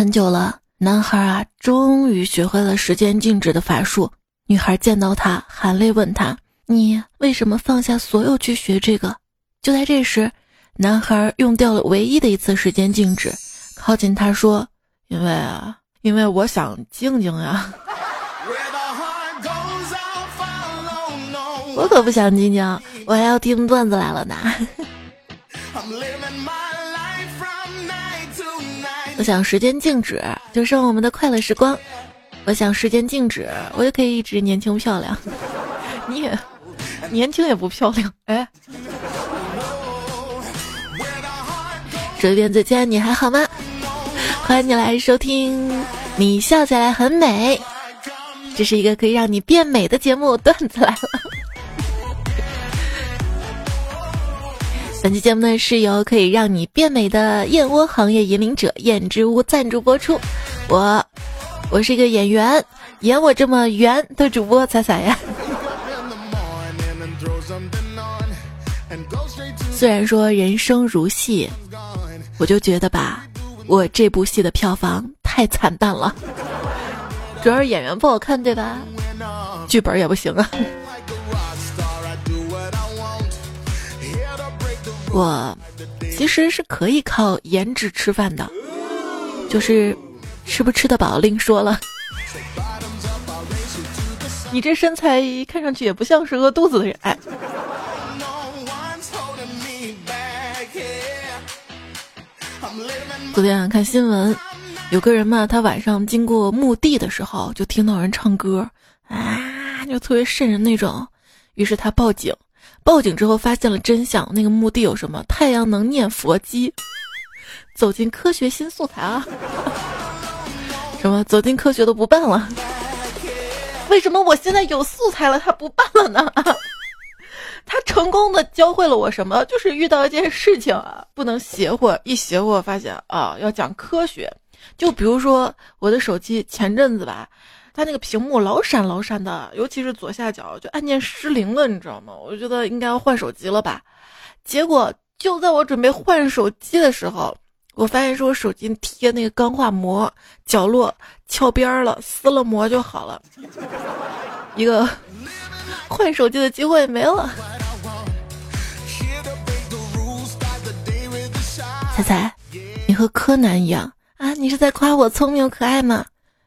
很久了，男孩啊，终于学会了时间静止的法术。女孩见到他，含泪问他：“你为什么放下所有去学这个？”就在这时，男孩用掉了唯一的一次时间静止，靠近他说：“因为啊，因为我想静静呀。”我可不想静静，我还要听段子来了呢。我想时间静止，就剩我们的快乐时光。我想时间静止，我就可以一直年轻漂亮。你也年轻也不漂亮，哎。这边再见，你还好吗？欢迎你来收听，你笑起来很美。这是一个可以让你变美的节目，段子来了。本期节目呢是由可以让你变美的燕窝行业引领者燕之屋赞助播出。我，我是一个演员，演我这么圆的主播彩彩呀。虽然说人生如戏，我就觉得吧，我这部戏的票房太惨淡了。主要是演员不好看，对吧？剧本也不行啊。我其实是可以靠颜值吃饭的，就是吃不吃得饱另说了。你这身材看上去也不像是饿肚子的人。哎，昨天看新闻，有个人嘛，他晚上经过墓地的时候，就听到人唱歌，啊，就特别瘆人那种，于是他报警。报警之后发现了真相，那个墓地有什么？太阳能念佛机，走进科学新素材啊！什么走进科学都不办了？为什么我现在有素材了，他不办了呢？他成功的教会了我什么？就是遇到一件事情啊，不能邪乎，一邪乎发现啊，要讲科学。就比如说我的手机前阵子吧。它那个屏幕老闪老闪的，尤其是左下角，就按键失灵了，你知道吗？我觉得应该要换手机了吧。结果就在我准备换手机的时候，我发现是我手机贴那个钢化膜角落翘边了，撕了膜就好了。一个换手机的机会没了。彩彩，你和柯南一样啊？你是在夸我聪明可爱吗？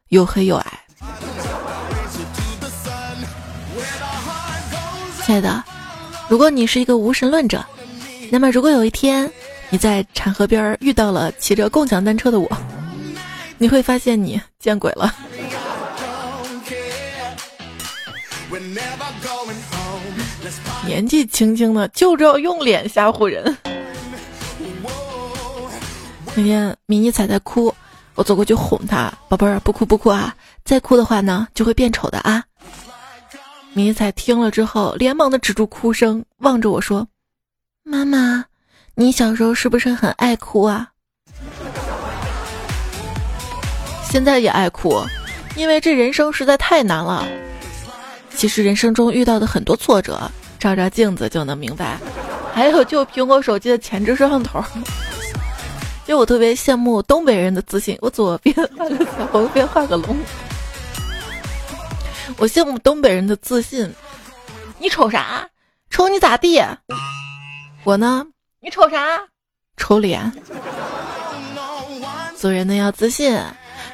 又黑又矮。亲爱的，如果你是一个无神论者，那么如果有一天你在产河边遇到了骑着共享单车的我，你会发现你见鬼了。年纪轻轻的就知道用脸吓唬人。那天迷你彩在哭，我走过去哄她：“宝贝儿，不哭不哭啊，再哭的话呢就会变丑的啊。”迷彩听了之后，连忙的止住哭声，望着我说：“妈妈，你小时候是不是很爱哭啊？现在也爱哭，因为这人生实在太难了。其实人生中遇到的很多挫折，照照镜子就能明白。还有就苹果手机的前置摄像头，就我特别羡慕东北人的自信。我左边画个彩虹，右边画个龙。”我羡慕东北人的自信。你瞅啥？瞅你咋地？我呢？你瞅啥？瞅脸。做人呢要自信。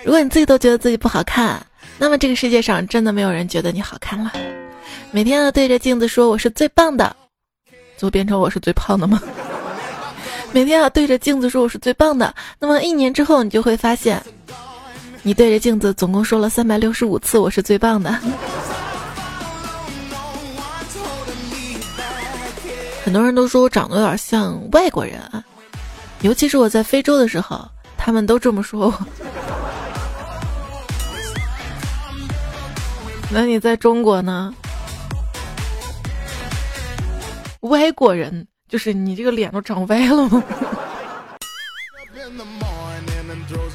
如果你自己都觉得自己不好看，那么这个世界上真的没有人觉得你好看了。每天要对着镜子说我是最棒的，就变成我是最胖的吗？每天要对着镜子说我是最棒的，那么一年之后你就会发现。你对着镜子总共说了三百六十五次“我是最棒的”。很多人都说我长得有点像外国人啊，尤其是我在非洲的时候，他们都这么说我。那你在中国呢？外国人就是你这个脸都长歪了吗？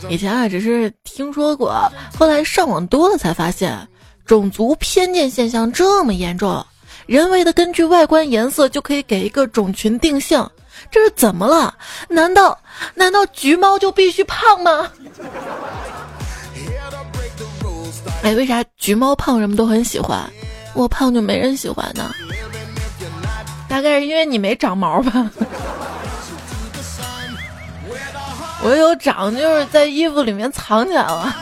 以前啊，只是听说过，后来上网多了才发现，种族偏见现象这么严重，人为的根据外观颜色就可以给一个种群定性，这是怎么了？难道难道橘猫就必须胖吗？哎，为啥橘猫胖人们都很喜欢，我胖就没人喜欢呢？大概是因为你没长毛吧。我有长，就是在衣服里面藏起来了。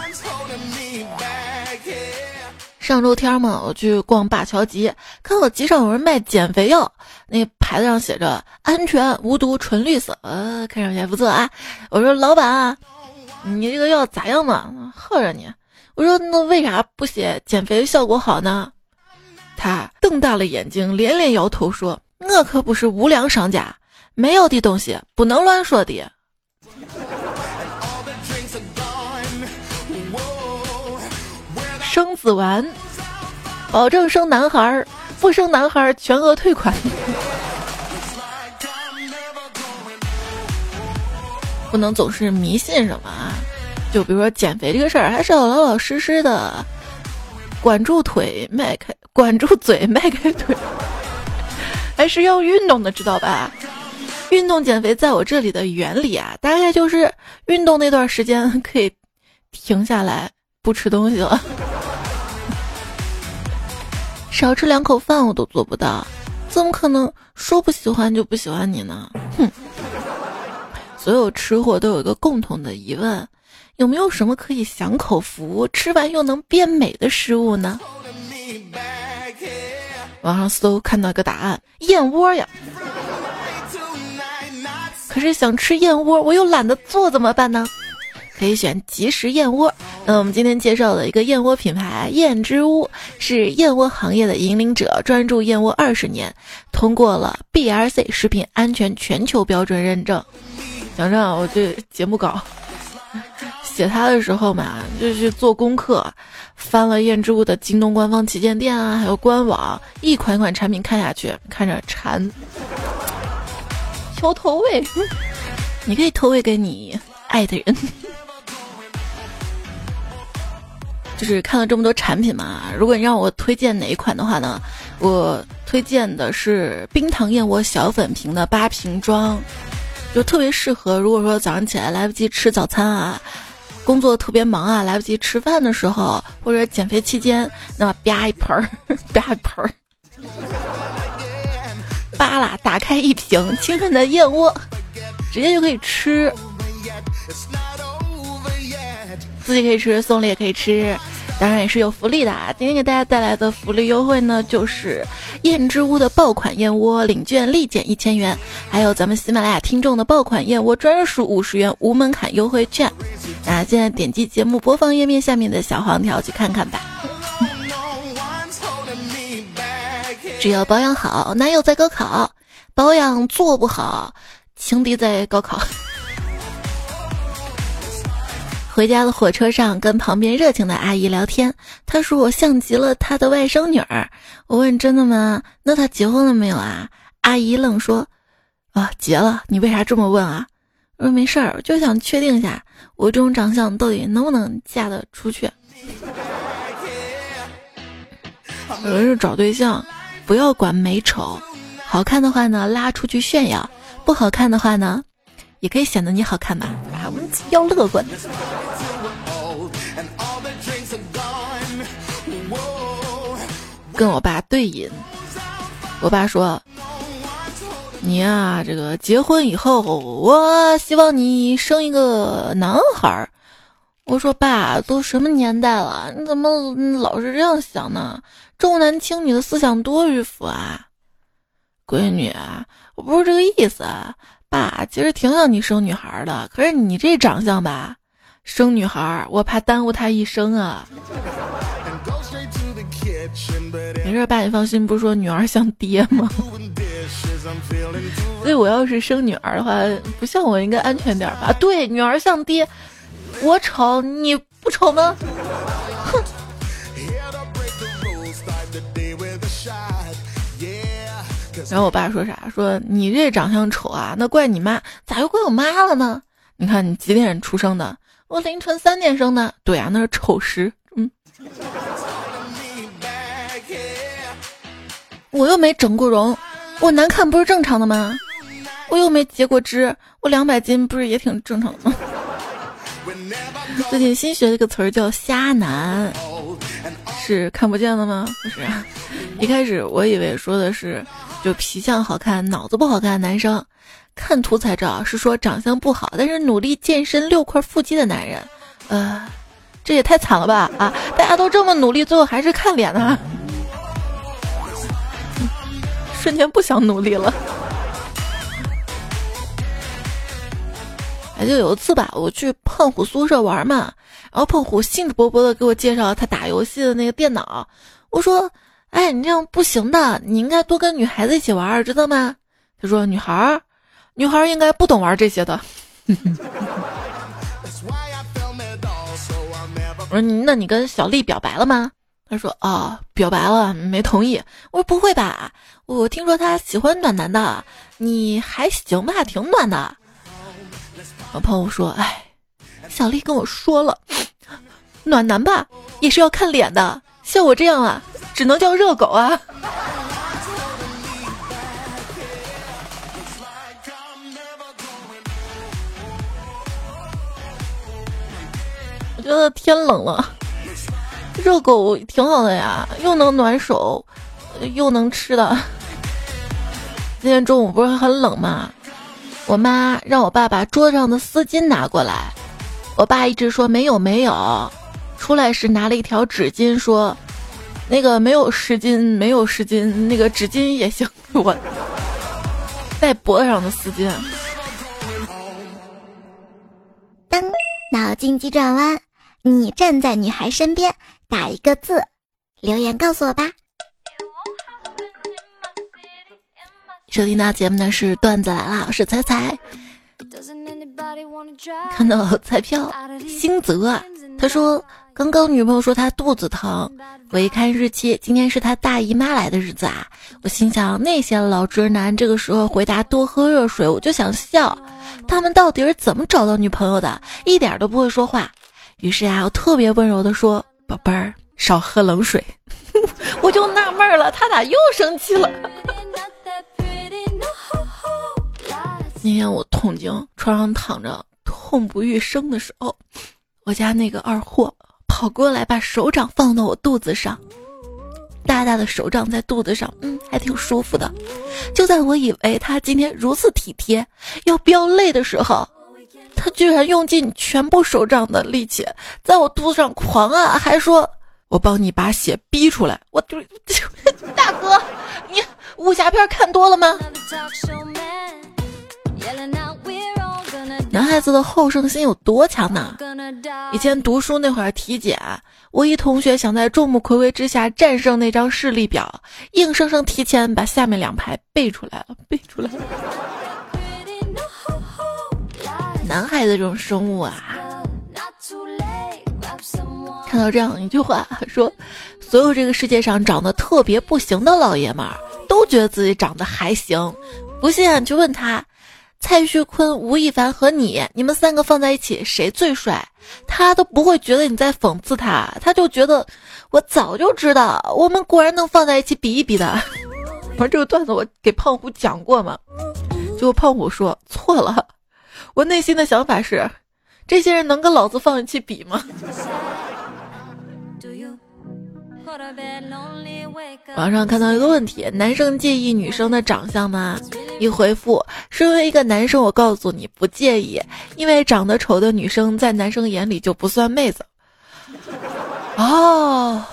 上周天嘛，我去逛灞桥集，看到集上有人卖减肥药，那牌子上写着“安全、无毒、纯绿色”，呃，看上去还不错啊。我说：“老板，你这个药咋样嘛？喝着你。”我说：“那为啥不写减肥效果好呢？”他瞪大了眼睛，连连摇头说：“我可不是无良商家，没有的东西不能乱说的。”生子丸，保证生男孩儿，不生男孩儿全额退款。不能总是迷信什么啊？就比如说减肥这个事儿，还是要老老实实的，管住腿，迈开，管住嘴，迈开腿，还是要运动的，知道吧？运动减肥，在我这里的原理啊，大概就是运动那段时间可以停下来不吃东西了。少吃两口饭我都做不到，怎么可能说不喜欢就不喜欢你呢？哼！所有吃货都有一个共同的疑问：有没有什么可以享口福、吃完又能变美的食物呢？网上搜看到一个答案：燕窝呀。可是想吃燕窝，我又懒得做，怎么办呢？可以选即食燕窝。那我们今天介绍的一个燕窝品牌燕之屋，是燕窝行业的引领者，专注燕窝二十年，通过了 BRC 食品安全全球标准认证。想想我这节目稿写它的时候嘛，就是做功课，翻了燕之屋的京东官方旗舰店啊，还有官网，一款一款产品看下去，看着馋，求投喂，你可以投喂给你爱的人。就是看了这么多产品嘛，如果你让我推荐哪一款的话呢，我推荐的是冰糖燕窝小粉瓶的八瓶装，就特别适合。如果说早上起来来不及吃早餐啊，工作特别忙啊，来不及吃饭的时候，或者减肥期间，那么吧一盆儿，吧一盆儿，扒拉打开一瓶清纯的燕窝，直接就可以吃，自己可以吃，送礼也可以吃。当然也是有福利的啊！今天给大家带来的福利优惠呢，就是燕之屋的爆款燕窝领券立减一千元，还有咱们喜马拉雅听众的爆款燕窝专属五十元无门槛优惠券。那现在点击节目播放页面下面的小黄条去看看吧。只要保养好，男友在高考；保养做不好，情敌在高考。回家的火车上，跟旁边热情的阿姨聊天。她说我像极了她的外甥女儿。我问真的吗？那她结婚了没有啊？阿姨愣说：“啊，结了。你为啥这么问啊？”我说没事儿，就想确定一下我这种长相到底能不能嫁得出去。有人是找对象不要管美丑，好看的话呢拉出去炫耀，不好看的话呢。也可以显得你好看嘛，啊，要乐观。跟我爸对饮，我爸说：“你呀，这个结婚以后，我希望你生一个男孩。”我说：“爸，都什么年代了，你怎么老是这样想呢？重男轻女的思想多迂腐啊！”闺女，我不是这个意思。爸，其实挺想你生女孩的，可是你这长相吧，生女孩我怕耽误她一生啊。没事，爸你放心，不是说女儿像爹吗？所以我要是生女儿的话，不像我应该安全点吧？对，女儿像爹，我丑你不丑吗？然后我爸说啥？说你这长相丑啊，那怪你妈，咋又怪我妈了呢？你看你几点出生的？我凌晨三点生的。对啊，那是丑时。嗯，我又没整过容，我难看不是正常的吗？我又没截过肢，我两百斤不是也挺正常的吗？最近新学了一个词儿叫“虾男”，是看不见的吗？不是，一开始我以为说的是就皮相好看、脑子不好看的男生，看图才知道是说长相不好但是努力健身六块腹肌的男人。呃，这也太惨了吧！啊，大家都这么努力，最后还是看脸呢，瞬间不想努力了。就有一次吧，我去胖虎宿舍玩嘛，然后胖虎兴致勃勃的给我介绍他打游戏的那个电脑。我说：“哎，你这样不行的，你应该多跟女孩子一起玩，知道吗？”他说：“女孩儿，女孩儿应该不懂玩这些的。”我说：“那你跟小丽表白了吗？”他说：“啊，表白了，没同意。”我说：“不会吧？我听说他喜欢暖男的，你还行吧，挺暖的。”我朋友说：“哎，小丽跟我说了，暖男吧也是要看脸的，像我这样啊，只能叫热狗啊。”我觉得天冷了，热狗挺好的呀，又能暖手，又能吃的。今天中午不是很冷吗？我妈让我爸把桌子上的丝巾拿过来，我爸一直说没有没有，出来时拿了一条纸巾说，那个没有湿巾没有湿巾，那个纸巾也行。我戴脖子上的丝巾。噔，脑筋急转弯，你站在女孩身边，打一个字，留言告诉我吧。收听到节目的是段子来了，我是彩彩。看到彩票，星泽他说刚刚女朋友说她肚子疼，我一看日期，今天是她大姨妈来的日子啊！我心想那些老直男这个时候回答多喝热水，我就想笑，他们到底是怎么找到女朋友的？一点都不会说话。于是啊，我特别温柔的说：“宝贝儿，少喝冷水。” 我就纳闷了，他咋又生气了？那天我痛经，床上躺着痛不欲生的时候，我家那个二货跑过来，把手掌放到我肚子上，大大的手掌在肚子上，嗯，还挺舒服的。就在我以为他今天如此体贴，要飙泪的时候，他居然用尽全部手掌的力气在我肚子上狂按，还说：“我帮你把血逼出来。”我就 大哥，你武侠片看多了吗？男孩子的好胜心有多强呢？以前读书那会儿体检，我一同学想在众目睽睽之下战胜那张视力表，硬生生提前把下面两排背出来了，背出来了。男孩子这种生物啊，看到这样一句话 说：所有这个世界上长得特别不行的老爷们儿，都觉得自己长得还行。不信你去问他。蔡徐坤、吴亦凡和你，你们三个放在一起，谁最帅？他都不会觉得你在讽刺他，他就觉得我早就知道，我们果然能放在一起比一比的。反正这个段子我给胖虎讲过嘛？结果胖虎说错了。我内心的想法是，这些人能跟老子放一起比吗？网上看到一个问题：男生介意女生的长相吗？一回复：身为一个男生，我告诉你不介意，因为长得丑的女生在男生眼里就不算妹子。哦，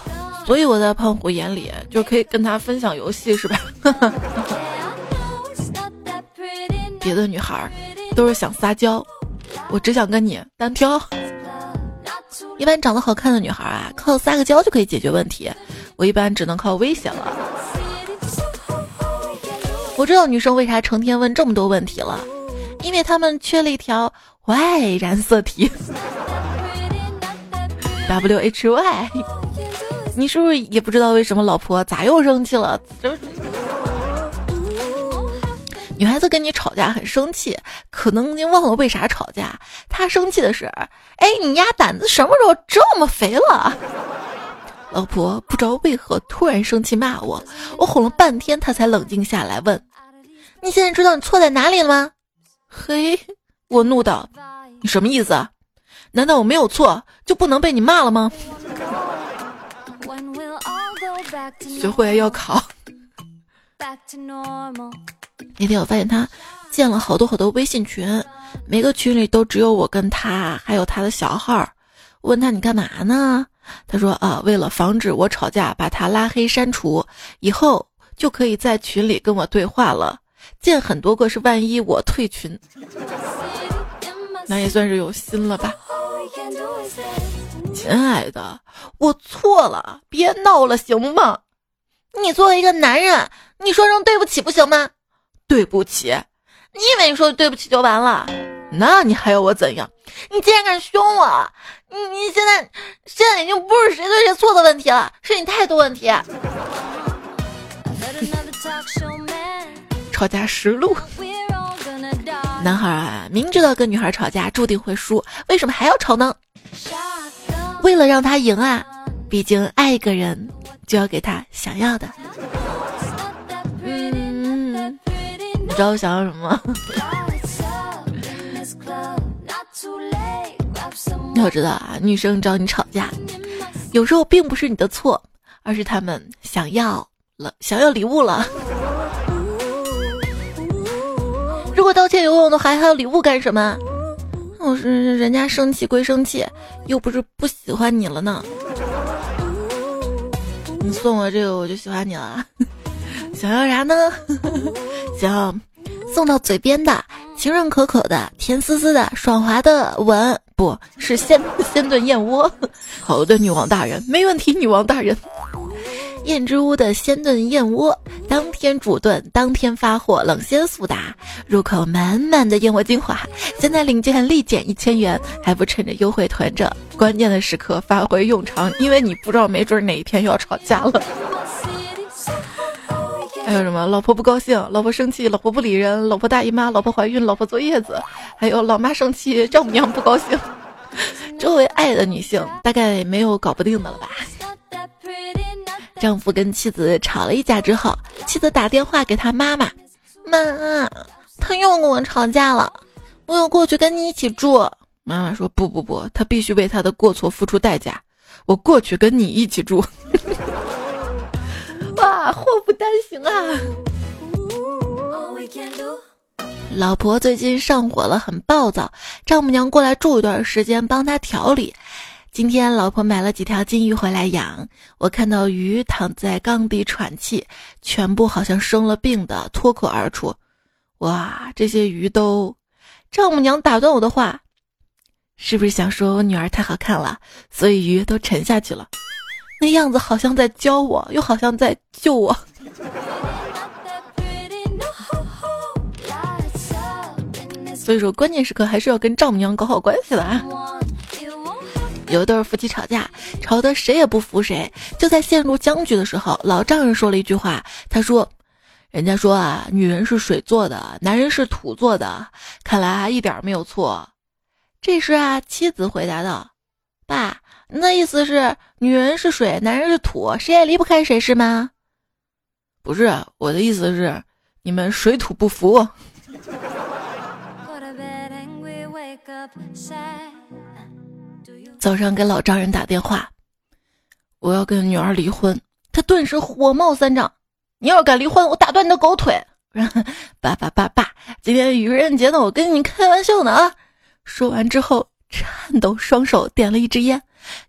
所以我在胖虎眼里就可以跟他分享游戏是吧？别的女孩都是想撒娇，我只想跟你单挑。一般长得好看的女孩啊，靠撒个娇就可以解决问题。我一般只能靠威胁了。我知道女生为啥成天问这么多问题了，因为她们缺了一条 Y 染色体。W H Y，你是不是也不知道为什么老婆咋又生气了？女孩子跟你吵架很生气，可能您忘了为啥吵架。她生气的是，哎，你丫胆子什么时候这么肥了？老婆不知道为何突然生气骂我，我哄了半天，她才冷静下来问：“你现在知道你错在哪里了吗？”嘿，我怒道：“你什么意思啊？难道我没有错就不能被你骂了吗？”学会要考。那天我发现他建了好多好多微信群，每个群里都只有我跟他，还有他的小号。问他你干嘛呢？他说啊，为了防止我吵架，把他拉黑删除，以后就可以在群里跟我对话了。建很多个是万一我退群，那也算是有心了吧。亲爱的，我错了，别闹了，行吗？你作为一个男人，你说声对不起不行吗？对不起，你以为你说对不起就完了？那你还要我怎样？你竟然敢凶我！你你现在现在已经不是谁对谁错的问题了，是你态度问题。吵架实录：男孩啊，明知道跟女孩吵架注定会输，为什么还要吵呢？为了让他赢啊！毕竟爱一个人，就要给他想要的。知道我想要什么吗？要知道啊，女生找你吵架，有时候并不是你的错，而是他们想要了，想要礼物了。如果道歉有用的话，还要礼物干什么？我是人家生气归生气，又不是不喜欢你了呢。你送我这个，我就喜欢你了。想要啥呢？想要送到嘴边的。清润可口的、甜丝丝的、爽滑的吻，不是鲜 鲜炖燕窝。好的，女王大人，没问题，女王大人。燕之屋的鲜炖燕窝，当天煮炖，当天发货，冷鲜速达，入口满满的燕窝精华。现在领券立减一千元，还不趁着优惠囤着，关键的时刻发挥用场，因为你不知道没准哪一天又要吵架了。还有什么？老婆不高兴，老婆生气，老婆不理人，老婆大姨妈，老婆怀孕，老婆坐月子，还有老妈生气，丈母娘不高兴。周围爱的女性大概没有搞不定的了吧？丈夫跟妻子吵了一架之后，妻子打电话给他妈妈：“妈，他又跟我吵架了，我要过去跟你一起住。”妈妈说：“不不不，他必须为他的过错付出代价。我过去跟你一起住。”哇，祸不单行啊！老婆最近上火了，很暴躁，丈母娘过来住一段时间，帮她调理。今天老婆买了几条金鱼回来养，我看到鱼躺在缸底喘气，全部好像生了病的，脱口而出：“哇，这些鱼都……”丈母娘打断我的话：“是不是想说我女儿太好看了，所以鱼都沉下去了？”那样子好像在教我，又好像在救我。所以说，关键时刻还是要跟丈母娘搞好关系的啊。有一对夫妻吵架，吵得谁也不服谁。就在陷入僵局的时候，老丈人说了一句话，他说：“人家说啊，女人是水做的，男人是土做的，看来啊一点没有错。”这时啊，妻子回答道：“爸。”那意思是女人是水，男人是土，谁也离不开谁，是吗？不是，我的意思是你们水土不服。早上给老丈人打电话，我要跟女儿离婚，他顿时火冒三丈。你要敢离婚，我打断你的狗腿！爸爸爸爸，今天愚人节呢，我跟你开玩笑呢啊！说完之后，颤抖双手点了一支烟。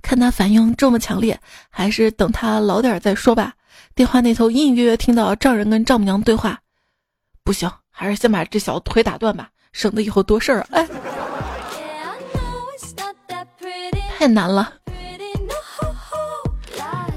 看他反应这么强烈，还是等他老点再说吧。电话那头隐隐约约听到丈人跟丈母娘对话，不行，还是先把这小子腿打断吧，省得以后多事儿。哎，太难了。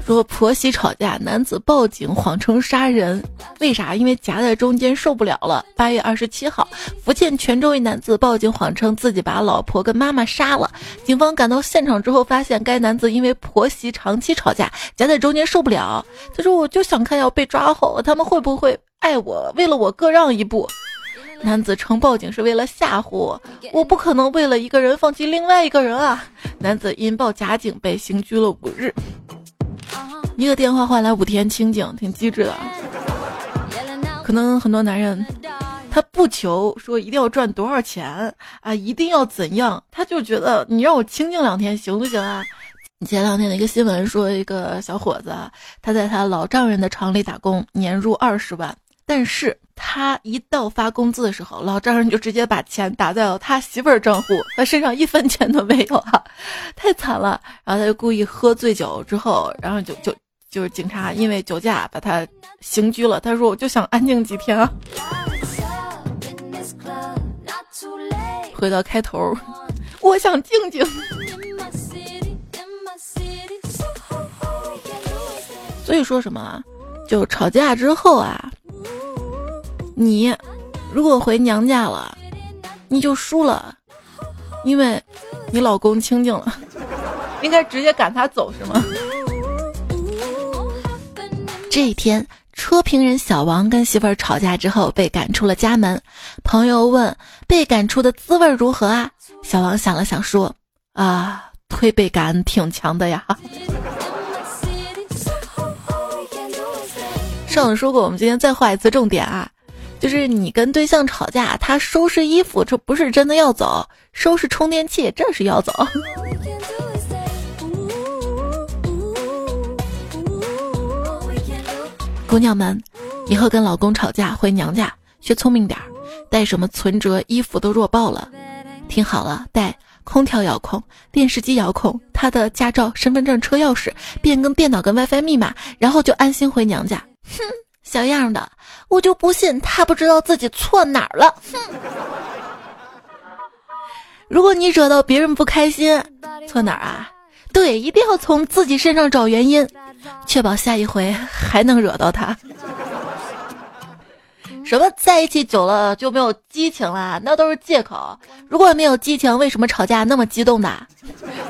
说婆媳吵架，男子报警谎称杀人，为啥？因为夹在中间受不了了。八月二十七号，福建泉州一男子报警谎称自己把老婆跟妈妈杀了。警方赶到现场之后，发现该男子因为婆媳长期吵架，夹在中间受不了。他说：“我就想看要被抓后他们会不会爱我，为了我各让一步。”男子称报警是为了吓唬我，我不可能为了一个人放弃另外一个人啊！男子因报假警被刑拘了五日。一个电话换来五天清静，挺机智的。可能很多男人，他不求说一定要赚多少钱啊，一定要怎样，他就觉得你让我清静两天行不行啊？前两天的一个新闻说，一个小伙子他在他老丈人的厂里打工，年入二十万，但是他一到发工资的时候，老丈人就直接把钱打在了他媳妇儿账户，他身上一分钱都没有啊，太惨了。然后他就故意喝醉酒之后，然后就就就是警察因为酒驾把他刑拘了。他说我就想安静几天啊。回到开头，我想静静。所以说什么啊？就吵架之后啊，你如果回娘家了，你就输了，因为你老公清静了，应该直接赶他走是吗？这一天，车评人小王跟媳妇儿吵架之后被赶出了家门，朋友问被赶出的滋味如何啊？小王想了想说：“啊，推背感挺强的呀。”上文说过，我们今天再画一次重点啊，就是你跟对象吵架，他收拾衣服，这不是真的要走；收拾充电器，这是要走。姑娘们，以后跟老公吵架回娘家，学聪明点儿，带什么存折、衣服都弱爆了。听好了，带空调遥控、电视机遥控、他的驾照、身份证、车钥匙、变更电脑跟 WiFi 密码，然后就安心回娘家。哼，小样的，我就不信他不知道自己错哪儿了。哼，如果你惹到别人不开心，错哪儿啊？对，一定要从自己身上找原因，确保下一回还能惹到他。什么在一起久了就没有激情了？那都是借口。如果没有激情，为什么吵架那么激动的？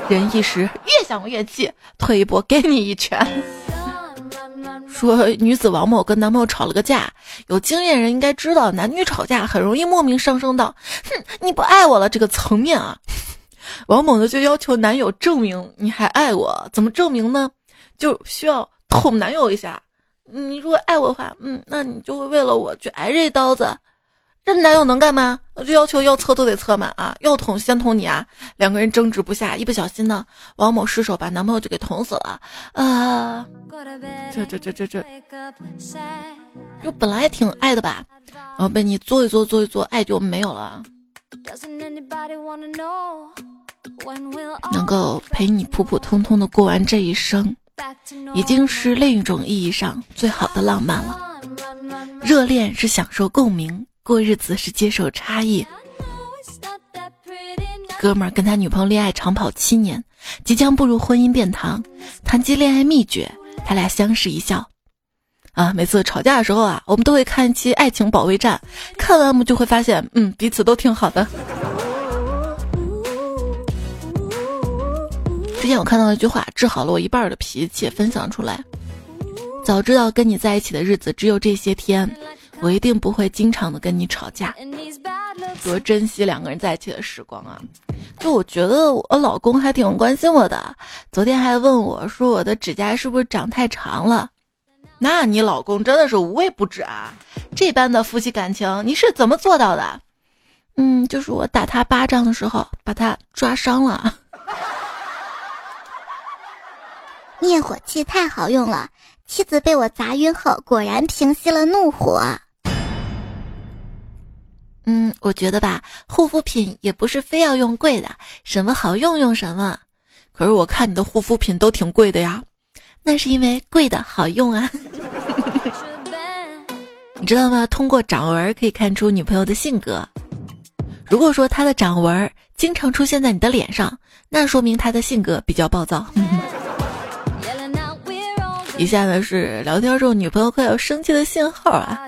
人一时越想越气，退一步给你一拳。说女子王某跟男朋友吵了个架，有经验人应该知道，男女吵架很容易莫名上升到“哼，你不爱我了”这个层面啊。王某呢就要求男友证明你还爱我，怎么证明呢？就需要捅男友一下。你如果爱我的话，嗯，那你就会为了我去挨这一刀子。这男友能干嘛？我就要求要测都得测满啊，要捅先捅你啊！两个人争执不下，一不小心呢，王某失手把男朋友就给捅死了啊！这这这这这，就本来挺爱的吧，然后被你做一做做一做，爱就没有了。能够陪你普普通通的过完这一生，已经是另一种意义上最好的浪漫了。热恋是享受共鸣。过日子是接受差异。哥们儿跟他女朋友恋爱长跑七年，即将步入婚姻殿堂，谈及恋爱秘诀，他俩相视一笑。啊，每次吵架的时候啊，我们都会看一期《爱情保卫战》，看完我们就会发现，嗯，彼此都挺好的。之前我看到一句话，治好了我一半的脾气，分享出来。早知道跟你在一起的日子只有这些天。我一定不会经常的跟你吵架，多珍惜两个人在一起的时光啊！就我觉得我老公还挺关心我的，昨天还问我说我的指甲是不是长太长了？那你老公真的是无微不至啊！这般的夫妻感情你是怎么做到的？嗯，就是我打他巴掌的时候把他抓伤了。灭火器太好用了，妻子被我砸晕后果然平息了怒火。嗯，我觉得吧，护肤品也不是非要用贵的，什么好用用什么。可是我看你的护肤品都挺贵的呀，那是因为贵的好用啊。你知道吗？通过掌纹可以看出女朋友的性格。如果说她的掌纹经常出现在你的脸上，那说明她的性格比较暴躁。以下呢是聊天中女朋友快要生气的信号啊。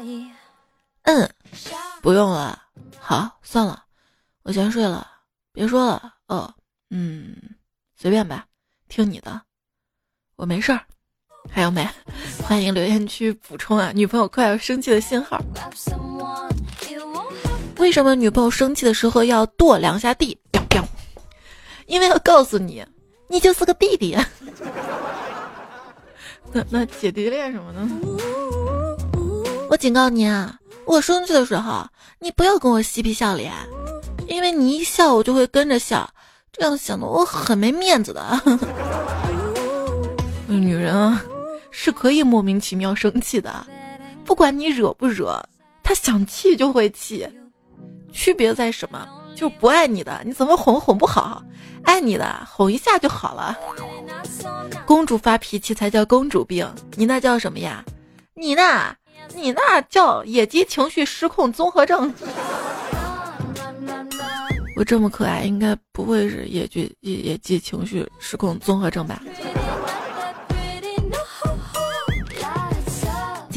嗯，不用了。好，算了，我先睡了，别说了。哦，嗯，随便吧，听你的，我没事儿。还有没？欢迎留言区补充啊！女朋友快要生气的信号。为什么女朋友生气的时候要跺两下地？因为要告诉你，你就是个弟弟。那那姐弟恋什么的？我警告你啊，我生气的时候，你不要跟我嬉皮笑脸，因为你一笑，我就会跟着笑，这样显得我很没面子的。女人啊，是可以莫名其妙生气的，不管你惹不惹，她想气就会气，区别在什么？就不爱你的，你怎么哄哄不好；爱你的，哄一下就好了。公主发脾气才叫公主病，你那叫什么呀？你那，你那叫野鸡情绪失控综合症。我这么可爱，应该不会是野鸡野鸡情绪失控综合症吧？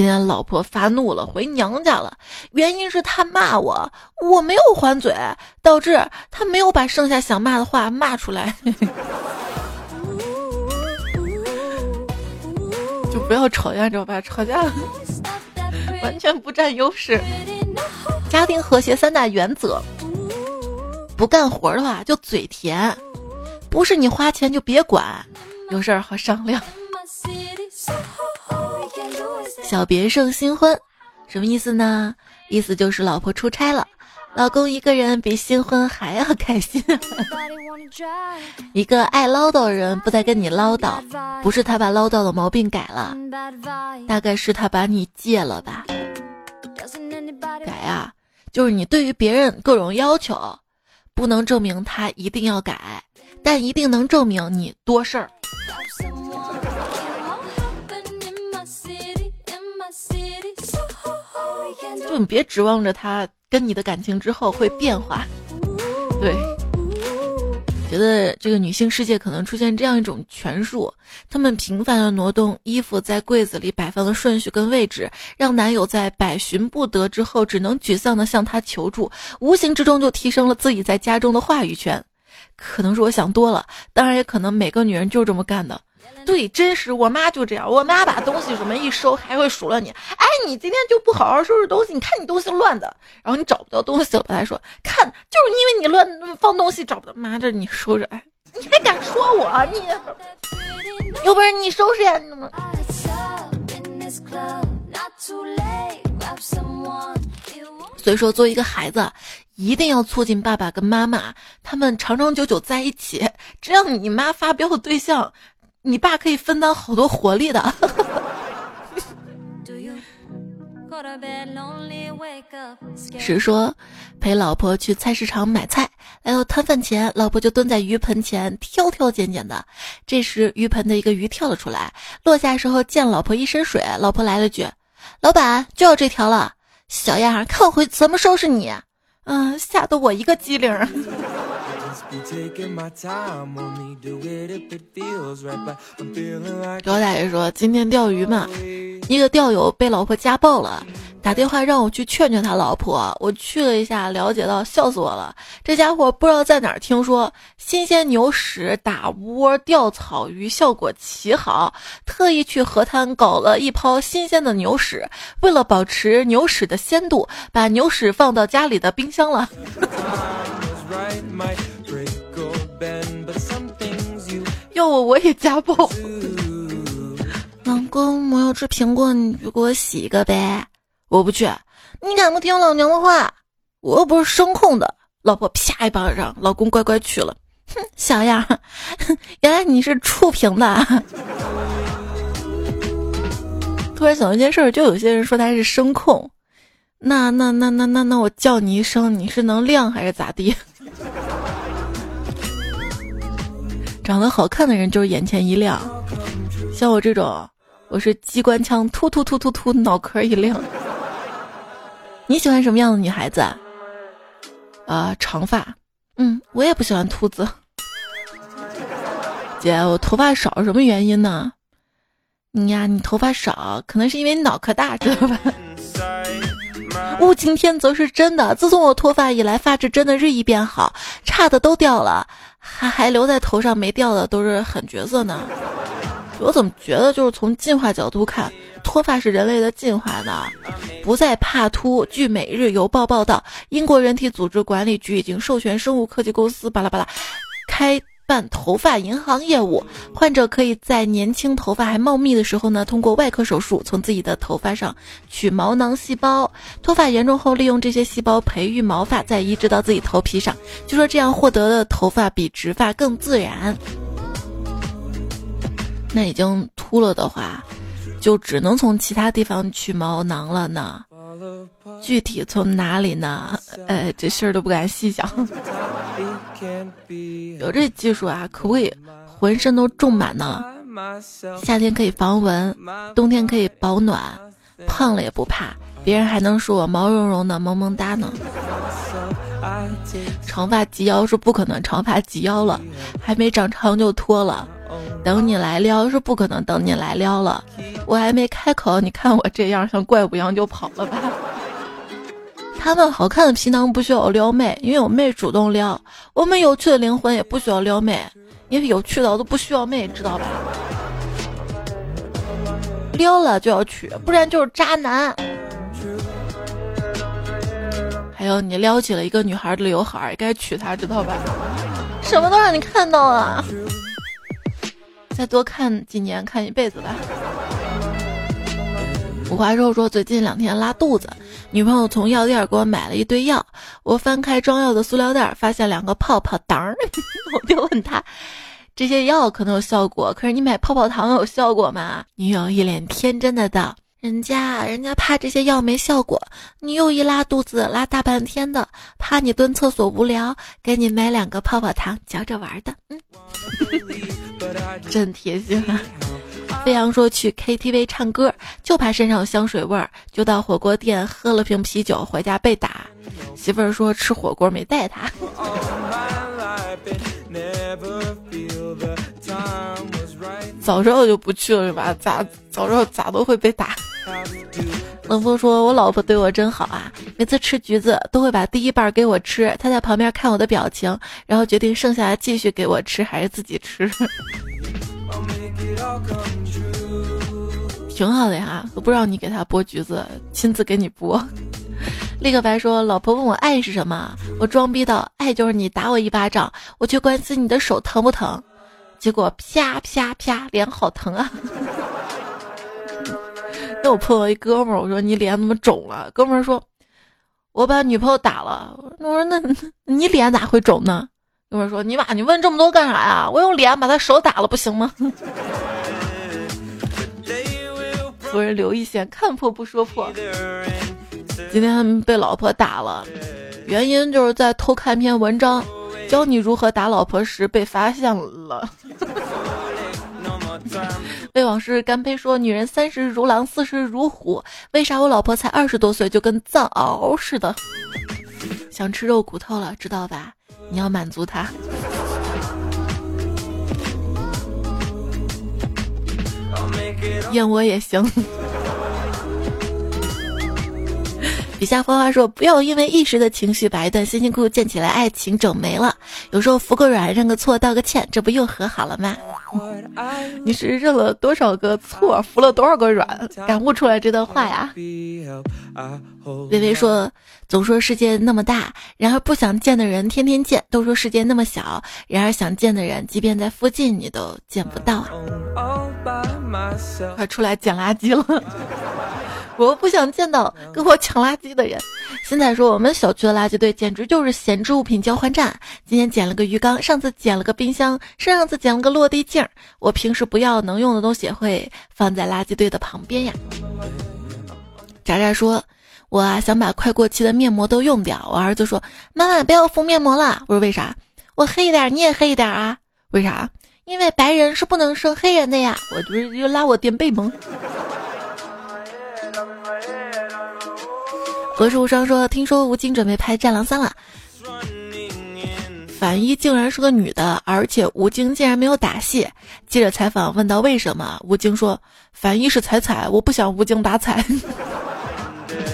今天老婆发怒了，回娘家了，原因是她骂我，我没有还嘴，导致她没有把剩下想骂的话骂出来。就不要吵架，知道吧？吵架 完全不占优势。家庭和谐三大原则：不干活的话就嘴甜，不是你花钱就别管，有事儿好商量。小别胜新婚，什么意思呢？意思就是老婆出差了，老公一个人比新婚还要开心。一个爱唠叨的人不再跟你唠叨，不是他把唠叨的毛病改了，大概是他把你戒了吧。改啊，就是你对于别人各种要求，不能证明他一定要改，但一定能证明你多事儿。就你别指望着他跟你的感情之后会变化，对，觉得这个女性世界可能出现这样一种权术，她们频繁的挪动衣服在柜子里摆放的顺序跟位置，让男友在百寻不得之后，只能沮丧的向她求助，无形之中就提升了自己在家中的话语权。可能是我想多了，当然也可能每个女人就这么干的。对，真实，我妈就这样。我妈把东西什么一收，还会数落你。哎，你今天就不好好收拾东西，你看你东西乱的，然后你找不到东西了。她说，看，就是因为你乱放东西找不到。妈，这你收拾，哎，你还敢说我？你有本事你收拾呀！你怎么？所以说，作为一个孩子，一定要促进爸爸跟妈妈他们长长久久在一起。这样，你妈发飙的对象。你爸可以分担好多活力的。是说，陪老婆去菜市场买菜，来到摊贩前，老婆就蹲在鱼盆前挑挑拣拣的。这时，鱼盆的一个鱼跳了出来，落下时候溅老婆一身水。老婆来了句：“老板就要这条了，小样，看我回怎么收拾你！”嗯，吓得我一个机灵。高大爷说：“今天钓鱼嘛，一个钓友被老婆家暴了，打电话让我去劝劝他老婆。我去了一下，了解到笑死我了。这家伙不知道在哪儿听说新鲜牛屎打窝钓草鱼效果奇好，特意去河滩搞了一泡新鲜的牛屎。为了保持牛屎的鲜度，把牛屎放到家里的冰箱了。”要我我也家暴。老公，我要吃苹果，你去给我洗一个呗。我不去，你敢不听老娘的话？我又不是声控的。老婆啪一巴掌，老公乖乖去了。哼，小样，原来你是触屏的。突然想到一件事，就有些人说他是声控，那那那那那那我叫你一声，你是能亮还是咋地？长得好看的人就是眼前一亮，像我这种，我是机关枪突突突突突，脑壳一亮。你喜欢什么样的女孩子？啊，长发。嗯，我也不喜欢秃子。姐，我头发少，什么原因呢？你呀，你头发少，可能是因为你脑壳大，知道吧？物竞天择是真的。自从我脱发以来，发质真的日益变好，差的都掉了。还还留在头上没掉的都是狠角色呢。我怎么觉得就是从进化角度看，脱发是人类的进化呢？不再怕秃。据《每日邮报》报道，英国人体组织管理局已经授权生物科技公司巴拉巴拉开办头发银行业务。患者可以在年轻头发还茂密的时候呢，通过外科手术从自己的头发上取毛囊细胞。脱发严重后，利用这些细胞培育毛发，再移植到自己头皮上。据说这样获得的头发比植发更自然。那已经秃了的话，就只能从其他地方取毛囊了呢？具体从哪里呢？呃，这事儿都不敢细想。有这技术啊，可不可以浑身都种满呢？夏天可以防蚊，冬天可以保暖，胖了也不怕，别人还能说我毛茸茸的、萌萌哒呢。长发及腰是不可能，长发及腰了，还没长长就脱了。等你来撩是不可能，等你来撩了，我还没开口，你看我这样像怪物一样就跑了吧？他们好看的皮囊不需要撩妹，因为我妹主动撩；我们有趣的灵魂也不需要撩妹，因为有趣的我都不需要妹，知道吧？撩了就要娶，不然就是渣男。还有你撩起了一个女孩的刘海，该娶她，知道吧？什么都让你看到了。再多看几年，看一辈子吧。五花肉说最近两天拉肚子，女朋友从药店给我买了一堆药，我翻开装药的塑料袋，发现两个泡泡糖，我就问他，这些药可能有效果，可是你买泡泡糖有效果吗？女友一脸天真的道。人家人家怕这些药没效果，你又一拉肚子拉大半天的，怕你蹲厕所无聊，给你买两个泡泡糖嚼着玩的，嗯，真贴心啊！飞扬说去 KTV 唱歌，就怕身上有香水味儿，就到火锅店喝了瓶啤酒，回家被打。媳妇儿说吃火锅没带他。早知道就不去了是吧？咋早知道咋都会被打。冷风说：“我老婆对我真好啊，每次吃橘子都会把第一半给我吃，她在旁边看我的表情，然后决定剩下的继续给我吃还是自己吃。挺好的呀，我不知道你给他剥橘子，亲自给你剥。”立刻白说：“老婆问我爱是什么，我装逼道：爱就是你打我一巴掌，我却关心你的手疼不疼。结果啪啪啪，脸好疼啊！” 那我碰到一哥们儿，我说你脸怎么肿了？哥们儿说，我把女朋友打了。我说那你脸咋会肿呢？哥们儿说你妈，你问这么多干啥呀？我用脸把他手打了不行吗？夫人留一线，看破不说破。今天被老婆打了，原因就是在偷看一篇文章，教你如何打老婆时被发现了。为往事干杯，说女人三十如狼，四十如虎。为啥我老婆才二十多岁就跟藏獒似的？想吃肉骨头了，知道吧？你要满足她。燕窝也行。底下花花说：“不要因为一时的情绪把一段辛辛苦苦建起来爱情整没了。有时候服个软，认个错，道个歉，这不又和好了吗？”你是认了多少个错，服了多少个软，感悟出来这段话呀？微微说：“总说世界那么大，然而不想见的人天天见；都说世界那么小，然而想见的人，即便在附近，你都见不到啊！”快出来捡垃圾了。我不想见到跟我抢垃圾的人。现在说我们小区的垃圾堆简直就是闲置物品交换站。今天捡了个鱼缸，上次捡了个冰箱，上上次捡了个落地镜。我平时不要能用的东西会放在垃圾堆的旁边呀。渣渣说：“我啊想把快过期的面膜都用掉。”我儿子说：“妈妈不要敷面膜了。”我说：“为啥？我黑一点，你也黑一点啊？为啥？因为白人是不能生黑人的呀。”我不是又拉我垫背吗？何事无双说：“听说吴京准备拍《战狼三》了，反一竟然是个女的，而且吴京竟然没有打戏。”记者采访问到为什么，吴京说：“反一是彩彩，我不想吴京打彩。”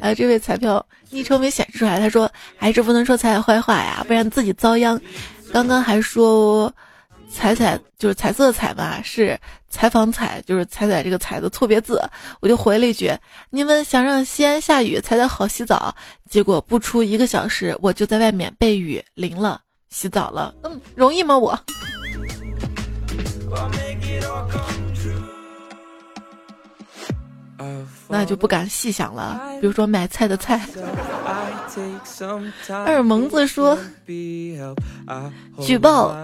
哎，这位彩票昵称没显示出来，他说：“还是不能说彩彩坏话呀，不然自己遭殃。”刚刚还说。彩彩就是彩色彩吧，是采访彩，就是彩彩这个彩的错别字，我就回了一句：你们想让西安下雨，彩彩好洗澡。结果不出一个小时，我就在外面被雨淋了，洗澡了。嗯，容易吗我？那就不敢细想了，比如说买菜的菜。二蒙子说，举报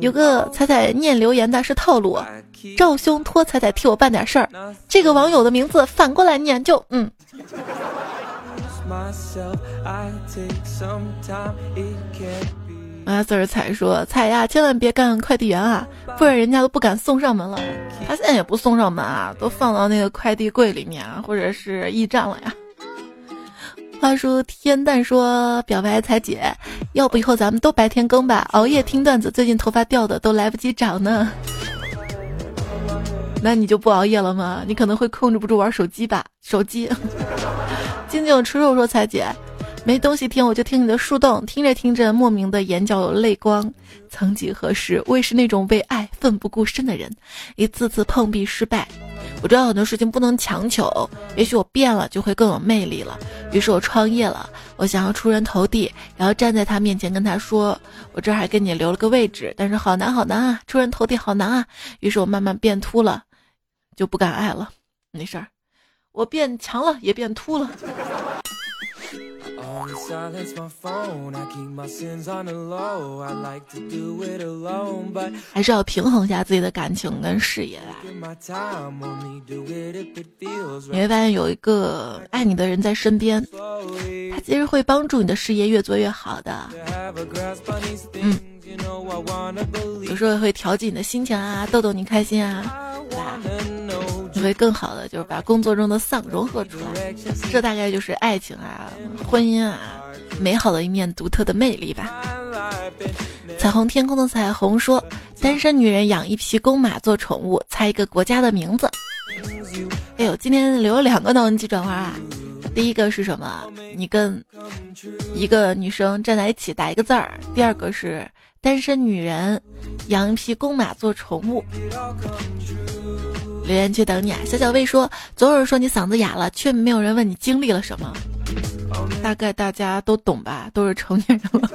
有个彩彩念留言的是套路，赵兄托彩彩替我办点事儿。这个网友的名字反过来念就嗯。啊，四儿彩说：“彩呀，千万别干快递员啊，不然人家都不敢送上门了。他现在也不送上门啊，都放到那个快递柜里面啊，或者是驿站了呀。”话说天蛋说：“表白彩姐，要不以后咱们都白天更吧？熬夜听段子，最近头发掉的都来不及长呢。那你就不熬夜了吗？你可能会控制不住玩手机吧？手机。静静吃肉说：彩姐。”没东西听，我就听你的树洞，听着听着，莫名的眼角有泪光。曾几何时，我也是那种为爱奋不顾身的人，一次次碰壁失败。我知道很多事情不能强求，也许我变了就会更有魅力了。于是我创业了，我想要出人头地，然后站在他面前跟他说：“我这儿还给你留了个位置，但是好难好难啊，出人头地好难啊。”于是我慢慢变秃了，就不敢爱了。没事儿，我变强了也变秃了。还是要平衡一下自己的感情跟事业啊！你会发现有一个爱你的人在身边，他其实会帮助你的事业越做越好的。嗯，有时候会调剂你的心情啊，逗逗你开心啊，对吧？会更好的就是把工作中的丧融合出来，这大概就是爱情啊、婚姻啊美好的一面独特的魅力吧。彩虹天空的彩虹说：“单身女人养一匹公马做宠物，猜一个国家的名字。”哎呦，今天留了两个脑筋急转弯啊！第一个是什么？你跟一个女生站在一起打一个字儿。第二个是单身女人养一匹公马做宠物。留言区等你啊！小小魏说：“总有人说你嗓子哑了，却没有人问你经历了什么。大概大家都懂吧？都是成年人了。”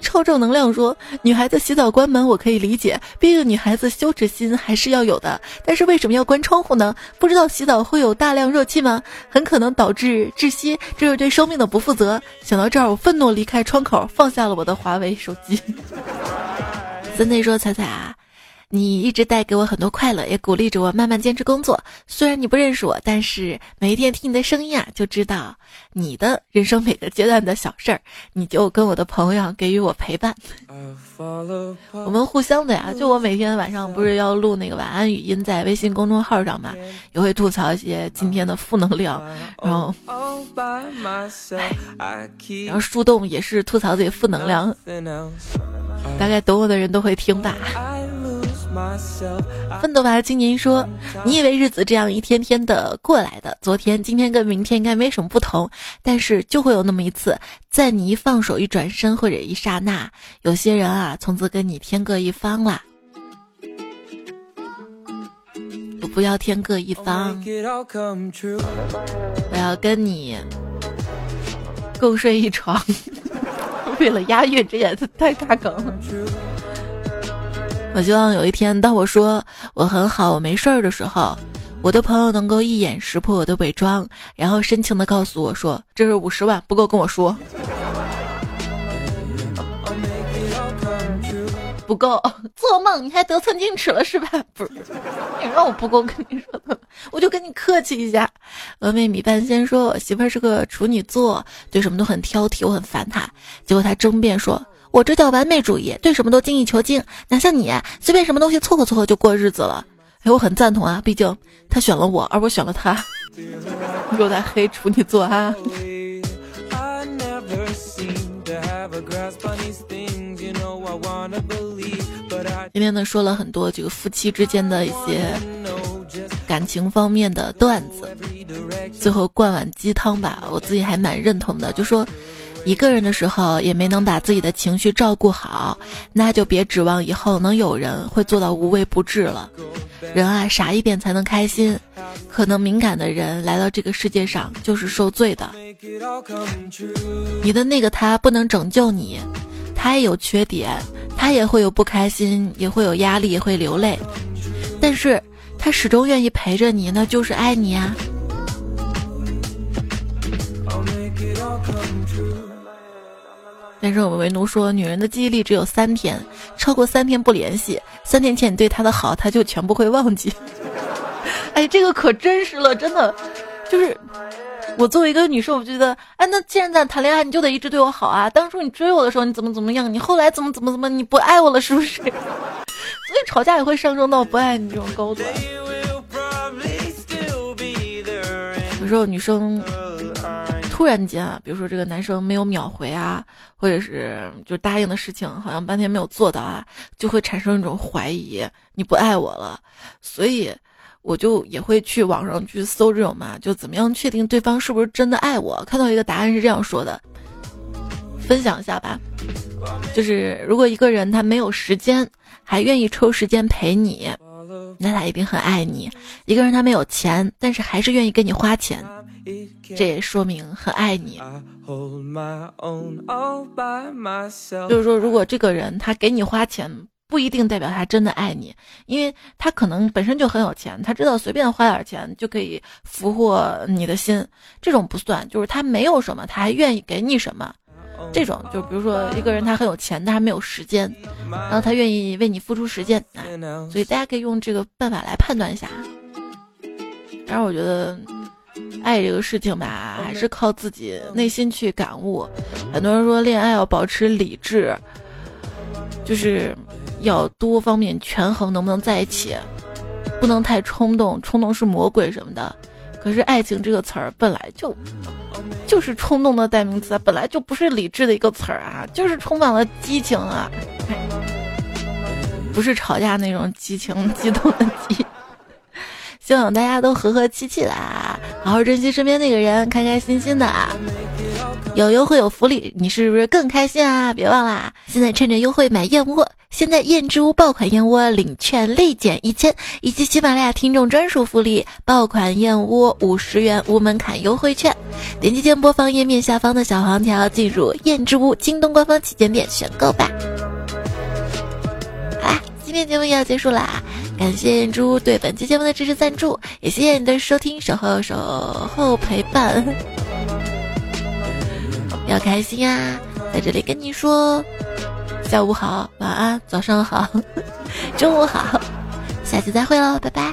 超正能量说：“女孩子洗澡关门我可以理解，毕竟女孩子羞耻心还是要有的。但是为什么要关窗户呢？不知道洗澡会有大量热气吗？很可能导致窒息，这是对生命的不负责。”想到这儿，我愤怒离开窗口，放下了我的华为手机。森内说：“彩彩啊。”你一直带给我很多快乐，也鼓励着我慢慢坚持工作。虽然你不认识我，但是每一天听你的声音啊，就知道你的人生每个阶段的小事儿。你就跟我的朋友给予我陪伴，我们互相的呀。就我每天晚上不是要录那个晚安语音在微信公众号上嘛，也会吐槽一些今天的负能量，然后，然后树洞也是吐槽自己负能量。大概懂我的人都会听吧。奋斗吧，青年说：“你以为日子这样一天天的过来的，昨天、今天跟明天应该没什么不同，但是就会有那么一次，在你一放手、一转身或者一刹那，有些人啊，从此跟你天各一方啦。我不要天各一方，我要跟你共睡一床。为了押韵，这也太大梗了。”我希望有一天，当我说我很好，我没事儿的时候，我的朋友能够一眼识破我的伪装，然后深情的告诉我说：“这是五十万，不够跟我说。”不够，做梦！你还得寸进尺了是吧？不是，你让我不够跟你说的，我就跟你客气一下。峨眉米饭仙说，我媳妇儿是个处女座，对什么都很挑剔，我很烦她。结果她争辩说。我这叫完美主义，对什么都精益求精，哪像你随便什么东西凑合凑合就过日子了。哎，我很赞同啊，毕竟他选了我，而我选了他。又在黑处女座啊！今天呢，说了很多这个夫妻之间的一些感情方面的段子，最后灌碗鸡汤吧，我自己还蛮认同的，就说。一个人的时候也没能把自己的情绪照顾好，那就别指望以后能有人会做到无微不至了。人啊，傻一点才能开心。可能敏感的人来到这个世界上就是受罪的。你的那个他不能拯救你，他也有缺点，他也会有不开心，也会有压力，也会流泪，但是他始终愿意陪着你，那就是爱你啊。但是我们为奴说，女人的记忆力只有三天，超过三天不联系，三天前你对她的好，她就全部会忘记。哎，这个可真实了，真的，就是我作为一个女生，我觉得，哎，那既然咱谈恋爱，你就得一直对我好啊。当初你追我的时候，你怎么怎么样？你后来怎么怎么怎么？你不爱我了是不是？所以吵架也会上升到不爱你这种高度。有时候女生。突然间啊，比如说这个男生没有秒回啊，或者是就答应的事情好像半天没有做到啊，就会产生一种怀疑，你不爱我了。所以我就也会去网上去搜这种嘛，就怎么样确定对方是不是真的爱我？看到一个答案是这样说的，分享一下吧，就是如果一个人他没有时间，还愿意抽时间陪你，那他一定很爱你。一个人他没有钱，但是还是愿意跟你花钱。这也说明很爱你。就是说，如果这个人他给你花钱，不一定代表他真的爱你，因为他可能本身就很有钱，他知道随便花点钱就可以俘获你的心，这种不算。就是他没有什么，他还愿意给你什么，这种就比如说一个人他很有钱，但他没有时间，然后他愿意为你付出时间，所以大家可以用这个办法来判断一下。当然，我觉得。爱这个事情吧，还是靠自己内心去感悟。很多人说恋爱要保持理智，就是要多方面权衡，能不能在一起，不能太冲动，冲动是魔鬼什么的。可是爱情这个词儿本来就就是冲动的代名词，本来就不是理智的一个词儿啊，就是充满了激情啊，不是吵架那种激情激动的激。希望大家都和和气气的，好好珍惜身边那个人，开开心心的啊。有优惠有福利，你是不是更开心啊？别忘啦，现在趁着优惠买燕窝，现在燕之屋爆款燕窝领券立减一千，以及喜马拉雅听众专属福利，爆款燕窝五十元无门槛优惠券。点击键播放页面下方的小黄条，进入燕之屋京东官方旗舰店选购吧。好啦，今天节目也要结束啦。感谢猪对本期节目的支持赞助，也谢谢你的收听、守候、守候陪伴。要开心啊！在这里跟你说，下午好，晚安，早上好，中午好，下期再会喽，拜拜。